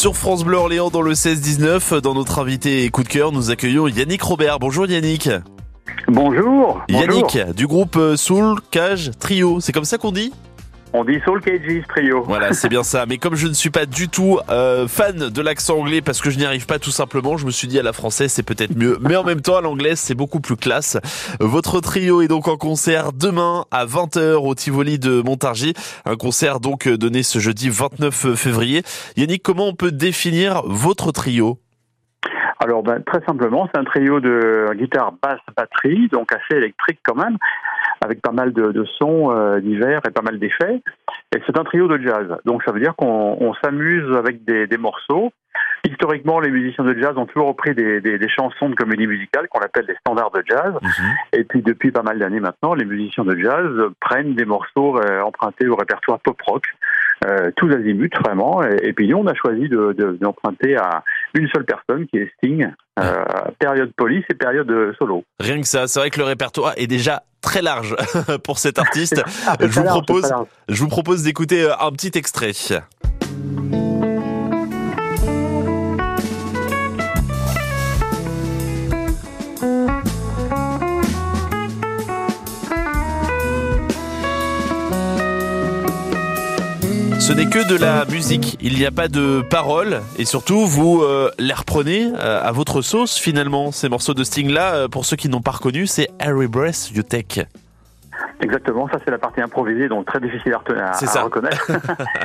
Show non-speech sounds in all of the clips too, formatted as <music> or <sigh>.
Sur France Bleu Orléans dans le 16-19, dans notre invité coup de cœur, nous accueillons Yannick Robert. Bonjour Yannick. Bonjour. Yannick du groupe Soul Cage Trio, c'est comme ça qu'on dit? On dit Soul Cages Trio. Voilà, c'est bien ça. Mais comme je ne suis pas du tout euh, fan de l'accent anglais parce que je n'y arrive pas tout simplement, je me suis dit à la française c'est peut-être mieux. Mais en même temps à l'anglaise c'est beaucoup plus classe. Votre trio est donc en concert demain à 20h au Tivoli de Montargis. Un concert donc donné ce jeudi 29 février. Yannick, comment on peut définir votre trio? Alors, ben, très simplement, c'est un trio de guitare, basse, batterie, donc assez électrique quand même avec pas mal de, de sons euh, divers et pas mal d'effets. Et c'est un trio de jazz. Donc ça veut dire qu'on s'amuse avec des, des, morceaux. Historiquement, les musiciens de jazz ont toujours repris des, des, des chansons de comédie musicale qu'on appelle des standards de jazz. Mhm. Et puis depuis pas mal d'années maintenant, les musiciens de jazz prennent des morceaux euh, empruntés au répertoire pop rock. Euh, tous azimuts vraiment. Et, puis nous, on a choisi d'emprunter de, à une seule personne qui est Sting, euh, période police et période solo. Rien que ça, c'est vrai que le répertoire est déjà très large <laughs> pour cet artiste. je, vous propose, je vous propose d'écouter euh, un petit extrait. Ce n'est que de la musique, il n'y a pas de paroles et surtout vous euh, les reprenez euh, à votre sauce finalement. Ces morceaux de Sting là, euh, pour ceux qui n'ont pas reconnu, c'est Harry Breath You Take. Exactement, ça c'est la partie improvisée, donc très difficile à, à reconnaître.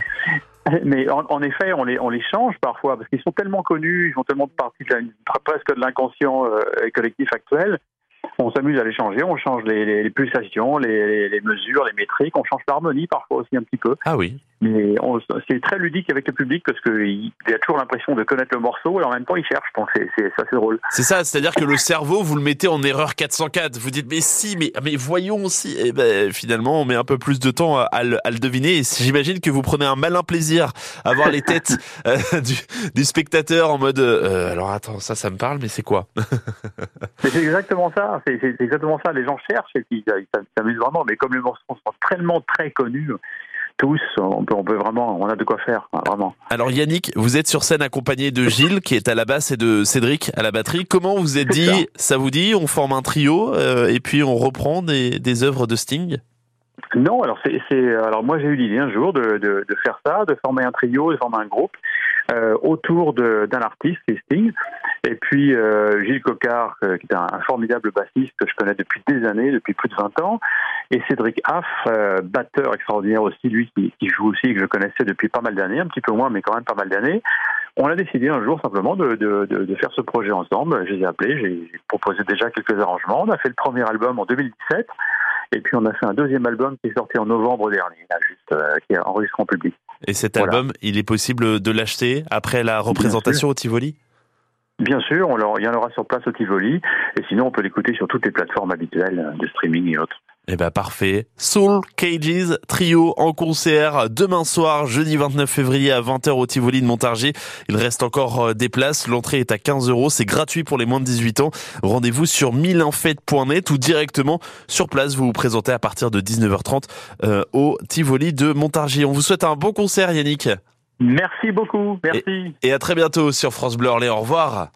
<laughs> Mais en, effet, on les, on les change parfois parce qu'ils sont tellement connus, ils font tellement partie de presque de l'inconscient collectif actuel on s'amuse à les changer, on change les, pulsations, les, mesures, les métriques, on change l'harmonie parfois aussi un petit peu. Ah oui. Mais c'est très ludique avec le public parce qu'il a toujours l'impression de connaître le morceau et en même temps il cherche, donc c'est assez drôle. C'est ça, c'est-à-dire que le cerveau, vous le mettez en erreur 404. Vous dites mais si, mais, mais voyons aussi. Et ben finalement, on met un peu plus de temps à, le, deviner. Et j'imagine que vous prenez un malin plaisir à voir les têtes <laughs> euh, du, spectateur en mode euh, alors attends, ça, ça me parle, mais c'est quoi? C'est exactement ça c'est exactement ça. Les gens cherchent et puis ils s'amusent vraiment. Mais comme les morceaux sont tellement très connus, tous, on peut, on peut vraiment, on a de quoi faire, vraiment. Alors Yannick, vous êtes sur scène accompagné de Gilles qui est à la basse et de Cédric à la batterie. Comment vous êtes dit, ça. vous dit, on forme un trio euh, et puis on reprend des, des œuvres de Sting? Non, alors c'est, alors moi j'ai eu l'idée un jour de, de, de, faire ça, de former un trio, de former un groupe euh, autour d'un artiste, Sting, et puis euh, Gilles Cocard, euh, qui est un, formidable bassiste que je connais depuis des années, depuis plus de 20 ans, et Cédric Aff, euh, batteur extraordinaire aussi, lui qui, qui, joue aussi, que je connaissais depuis pas mal d'années, un petit peu moins, mais quand même pas mal d'années. On a décidé un jour simplement de, de, de, de faire ce projet ensemble. Je les ai appelés, j'ai proposé déjà quelques arrangements. On a fait le premier album en 2017. Et puis on a fait un deuxième album qui est sorti en novembre dernier, juste, euh, qui est enregistré en public. Et cet album, il est possible de l'acheter après la représentation au Tivoli? Bien sûr, on il y en aura sur place au Tivoli, et sinon on peut l'écouter sur toutes les plateformes habituelles de streaming et autres. Eh ben parfait. Soul Cages Trio en concert demain soir, jeudi 29 février à 20h au Tivoli de Montargis. Il reste encore euh, des places. L'entrée est à 15 euros. C'est gratuit pour les moins de 18 ans. Rendez-vous sur mileinfête.net ou directement sur place. Vous vous présentez à partir de 19h30 euh, au Tivoli de Montargis. On vous souhaite un bon concert Yannick. Merci beaucoup. Merci. Et, et à très bientôt sur France Bleu Orléans. Au revoir.